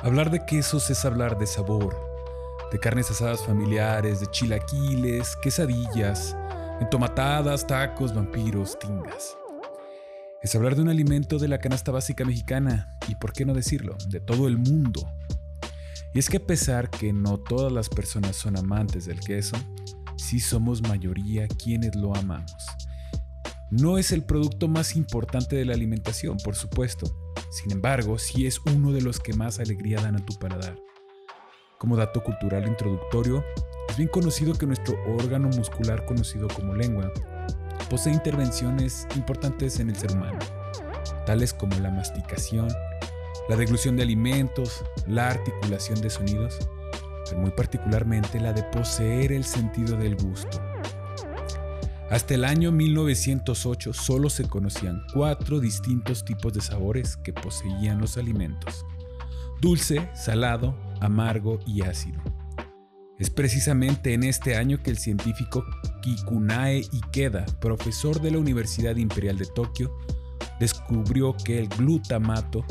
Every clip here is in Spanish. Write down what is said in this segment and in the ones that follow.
Hablar de quesos es hablar de sabor, de carnes asadas familiares, de chilaquiles, quesadillas, entomatadas, tacos, vampiros, tingas. Es hablar de un alimento de la canasta básica mexicana y, por qué no decirlo, de todo el mundo. Y es que a pesar que no todas las personas son amantes del queso, sí somos mayoría quienes lo amamos. No es el producto más importante de la alimentación, por supuesto, sin embargo, sí es uno de los que más alegría dan a tu paladar. Como dato cultural introductorio, es bien conocido que nuestro órgano muscular conocido como lengua posee intervenciones importantes en el ser humano, tales como la masticación, la deglución de alimentos, la articulación de sonidos, pero muy particularmente la de poseer el sentido del gusto. Hasta el año 1908 solo se conocían cuatro distintos tipos de sabores que poseían los alimentos. Dulce, salado, amargo y ácido. Es precisamente en este año que el científico Kikunae Ikeda, profesor de la Universidad Imperial de Tokio, descubrió que el glutamato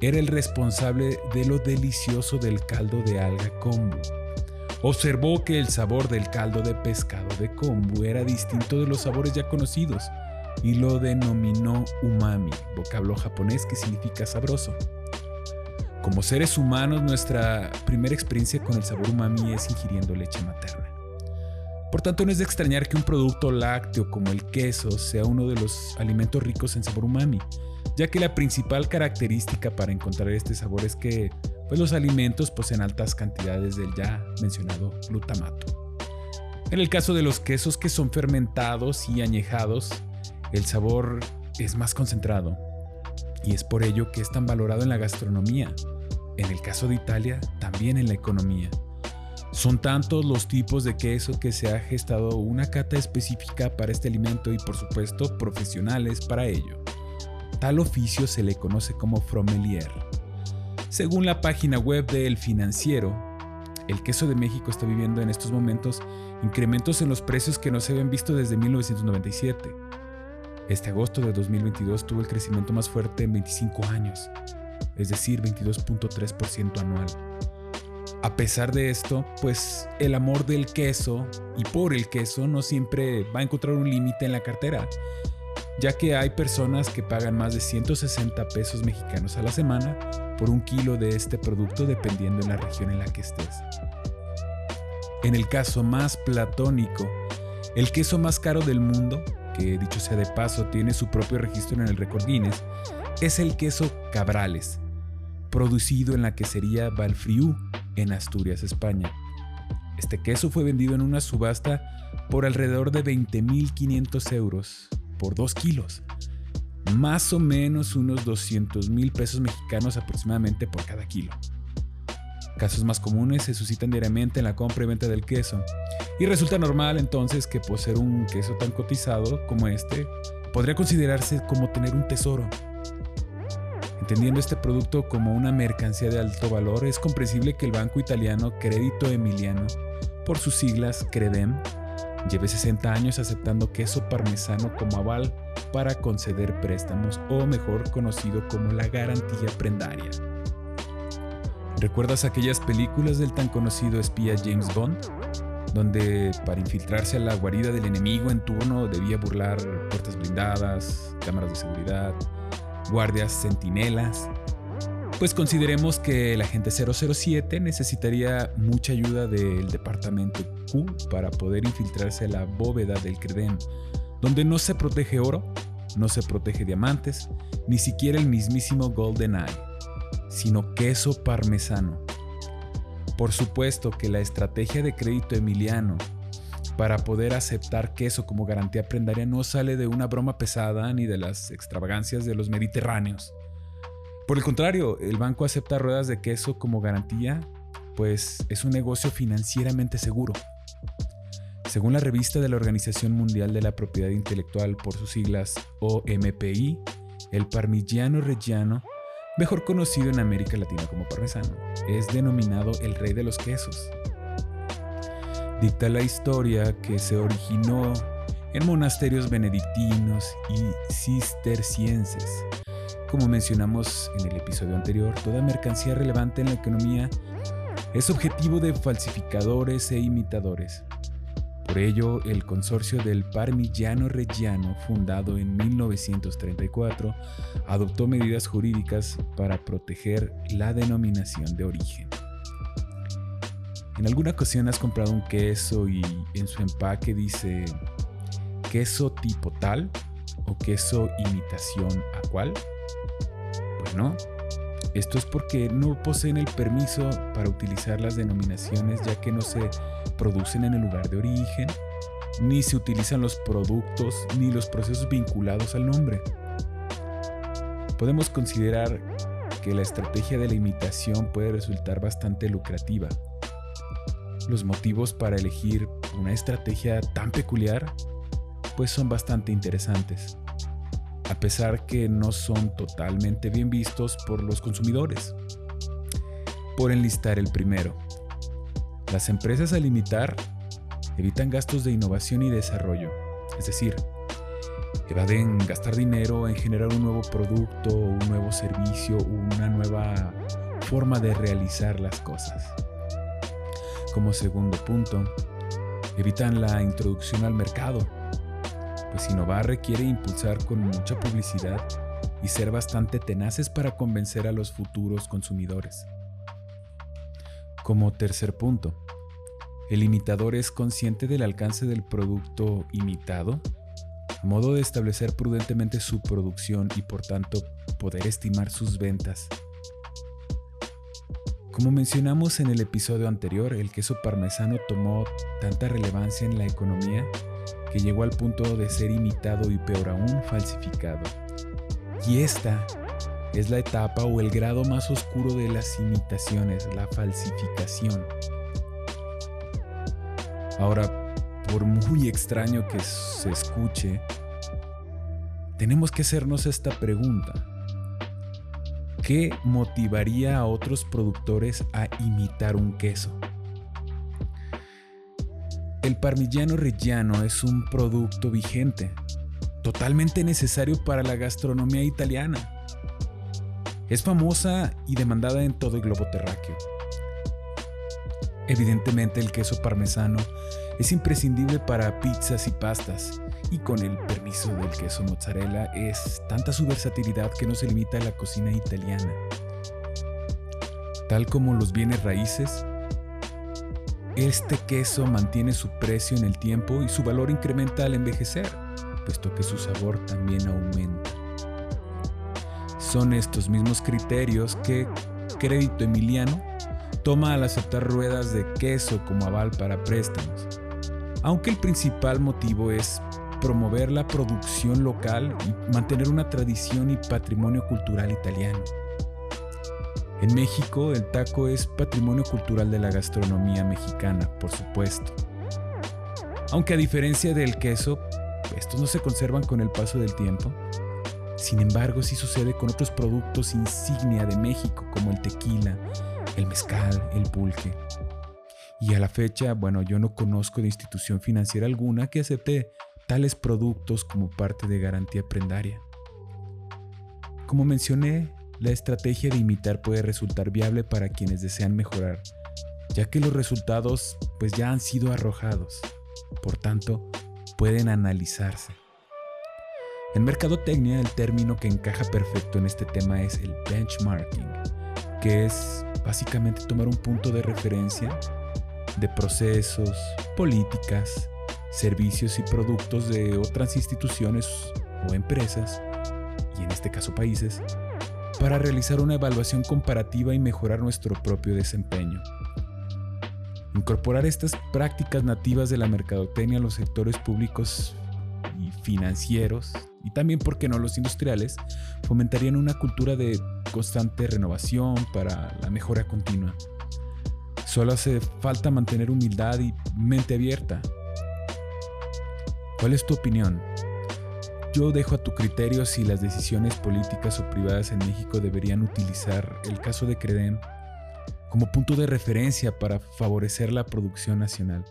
era el responsable de lo delicioso del caldo de alga kombu Observó que el sabor del caldo de pescado de kombu era distinto de los sabores ya conocidos y lo denominó umami, vocablo japonés que significa sabroso. Como seres humanos, nuestra primera experiencia con el sabor umami es ingiriendo leche materna. Por tanto, no es de extrañar que un producto lácteo como el queso sea uno de los alimentos ricos en sabor umami, ya que la principal característica para encontrar este sabor es que pues los alimentos poseen altas cantidades del ya mencionado glutamato. En el caso de los quesos que son fermentados y añejados, el sabor es más concentrado y es por ello que es tan valorado en la gastronomía. En el caso de Italia, también en la economía. Son tantos los tipos de queso que se ha gestado una cata específica para este alimento y por supuesto profesionales para ello. Tal oficio se le conoce como fromelier. Según la página web de El Financiero, el queso de México está viviendo en estos momentos incrementos en los precios que no se habían visto desde 1997. Este agosto de 2022 tuvo el crecimiento más fuerte en 25 años, es decir, 22.3% anual. A pesar de esto, pues el amor del queso y por el queso no siempre va a encontrar un límite en la cartera, ya que hay personas que pagan más de 160 pesos mexicanos a la semana por un kilo de este producto dependiendo en la región en la que estés. En el caso más platónico, el queso más caro del mundo, que dicho sea de paso tiene su propio registro en el récord Guinness, es el queso Cabrales, producido en la quesería Valfriú, en Asturias, España. Este queso fue vendido en una subasta por alrededor de 20.500 euros por 2 kilos, más o menos unos 200 mil pesos mexicanos aproximadamente por cada kilo. Casos más comunes se suscitan diariamente en la compra y venta del queso, y resulta normal entonces que poseer un queso tan cotizado como este podría considerarse como tener un tesoro. Entendiendo este producto como una mercancía de alto valor, es comprensible que el banco italiano Credito Emiliano, por sus siglas Credem, lleve 60 años aceptando queso parmesano como aval para conceder préstamos o mejor conocido como la garantía prendaria. ¿Recuerdas aquellas películas del tan conocido espía James Bond? Donde para infiltrarse a la guarida del enemigo en turno debía burlar puertas blindadas, cámaras de seguridad, guardias centinelas. Pues consideremos que el agente 007 necesitaría mucha ayuda del departamento Q para poder infiltrarse a la bóveda del Credem donde no se protege oro, no se protege diamantes, ni siquiera el mismísimo Golden Eye, sino queso parmesano. Por supuesto que la estrategia de crédito emiliano para poder aceptar queso como garantía prendaria no sale de una broma pesada ni de las extravagancias de los mediterráneos. Por el contrario, el banco acepta ruedas de queso como garantía, pues es un negocio financieramente seguro. Según la revista de la Organización Mundial de la Propiedad Intelectual por sus siglas OMPI, el parmigiano reggiano, mejor conocido en América Latina como parmesano, es denominado el rey de los quesos. Dicta la historia que se originó en monasterios benedictinos y cistercienses, como mencionamos en el episodio anterior, toda mercancía relevante en la economía es objetivo de falsificadores e imitadores. Por ello, el consorcio del Parmigiano Reggiano, fundado en 1934, adoptó medidas jurídicas para proteger la denominación de origen. En alguna ocasión has comprado un queso y en su empaque dice queso tipo tal o queso imitación a cual. Bueno, esto es porque no poseen el permiso para utilizar las denominaciones ya que no se producen en el lugar de origen, ni se utilizan los productos ni los procesos vinculados al nombre. Podemos considerar que la estrategia de la imitación puede resultar bastante lucrativa. Los motivos para elegir una estrategia tan peculiar pues son bastante interesantes a pesar que no son totalmente bien vistos por los consumidores. Por enlistar el primero, las empresas al limitar evitan gastos de innovación y desarrollo, es decir, evaden gastar dinero en generar un nuevo producto, un nuevo servicio, una nueva forma de realizar las cosas. Como segundo punto, evitan la introducción al mercado, pues innovar requiere impulsar con mucha publicidad y ser bastante tenaces para convencer a los futuros consumidores. Como tercer punto, el imitador es consciente del alcance del producto imitado, a modo de establecer prudentemente su producción y por tanto poder estimar sus ventas. Como mencionamos en el episodio anterior, el queso parmesano tomó tanta relevancia en la economía que llegó al punto de ser imitado y peor aún falsificado. Y esta es la etapa o el grado más oscuro de las imitaciones, la falsificación. Ahora, por muy extraño que se escuche, tenemos que hacernos esta pregunta. ¿Qué motivaría a otros productores a imitar un queso? El parmigiano reggiano es un producto vigente, totalmente necesario para la gastronomía italiana. Es famosa y demandada en todo el globo terráqueo. Evidentemente el queso parmesano es imprescindible para pizzas y pastas, y con el permiso del queso mozzarella es tanta su versatilidad que no se limita a la cocina italiana. Tal como los bienes raíces, este queso mantiene su precio en el tiempo y su valor incrementa al envejecer, puesto que su sabor también aumenta. Son estos mismos criterios que Crédito Emiliano toma al aceptar ruedas de queso como aval para préstamos, aunque el principal motivo es promover la producción local y mantener una tradición y patrimonio cultural italiano. En México, el taco es patrimonio cultural de la gastronomía mexicana, por supuesto. Aunque a diferencia del queso, estos no se conservan con el paso del tiempo. Sin embargo, sí sucede con otros productos insignia de México, como el tequila, el mezcal, el pulque. Y a la fecha, bueno, yo no conozco de institución financiera alguna que acepte tales productos como parte de garantía prendaria. Como mencioné, la estrategia de imitar puede resultar viable para quienes desean mejorar, ya que los resultados pues ya han sido arrojados. Por tanto, pueden analizarse. En mercadotecnia el término que encaja perfecto en este tema es el benchmarking, que es básicamente tomar un punto de referencia de procesos, políticas, servicios y productos de otras instituciones o empresas, y en este caso países, para realizar una evaluación comparativa y mejorar nuestro propio desempeño. Incorporar estas prácticas nativas de la mercadotecnia a los sectores públicos y financieros, y también, ¿por qué no, los industriales, fomentarían una cultura de constante renovación para la mejora continua. Solo hace falta mantener humildad y mente abierta. ¿Cuál es tu opinión? Yo dejo a tu criterio si las decisiones políticas o privadas en México deberían utilizar el caso de Credem como punto de referencia para favorecer la producción nacional.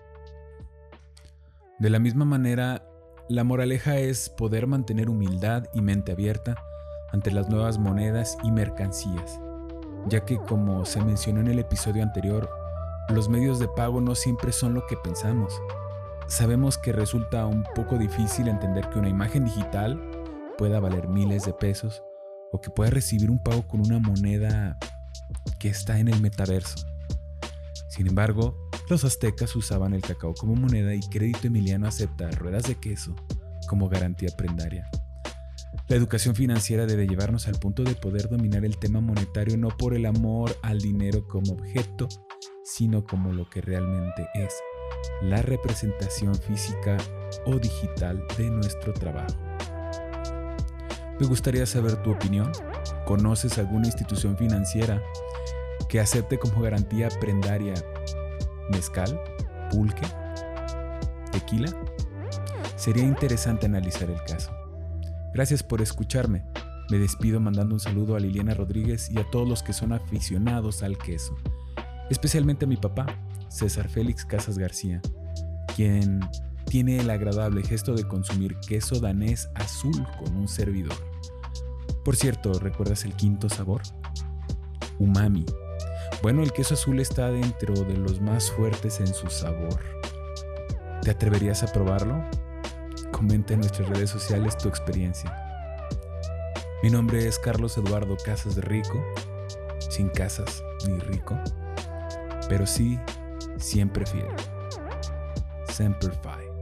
De la misma manera, la moraleja es poder mantener humildad y mente abierta ante las nuevas monedas y mercancías, ya que como se mencionó en el episodio anterior, los medios de pago no siempre son lo que pensamos. Sabemos que resulta un poco difícil entender que una imagen digital pueda valer miles de pesos o que pueda recibir un pago con una moneda que está en el metaverso. Sin embargo, los aztecas usaban el cacao como moneda y Crédito Emiliano acepta ruedas de queso como garantía prendaria. La educación financiera debe llevarnos al punto de poder dominar el tema monetario no por el amor al dinero como objeto, sino como lo que realmente es, la representación física o digital de nuestro trabajo. Me gustaría saber tu opinión. ¿Conoces alguna institución financiera que acepte como garantía prendaria mezcal, pulque, tequila? Sería interesante analizar el caso. Gracias por escucharme. Me despido mandando un saludo a Liliana Rodríguez y a todos los que son aficionados al queso, especialmente a mi papá, César Félix Casas García, quien tiene el agradable gesto de consumir queso danés azul con un servidor. Por cierto, ¿recuerdas el quinto sabor? Umami. Bueno, el queso azul está dentro de los más fuertes en su sabor. ¿Te atreverías a probarlo? Comenta en nuestras redes sociales tu experiencia. Mi nombre es Carlos Eduardo Casas de Rico, sin casas ni rico, pero sí siempre fiel. Semper Fi.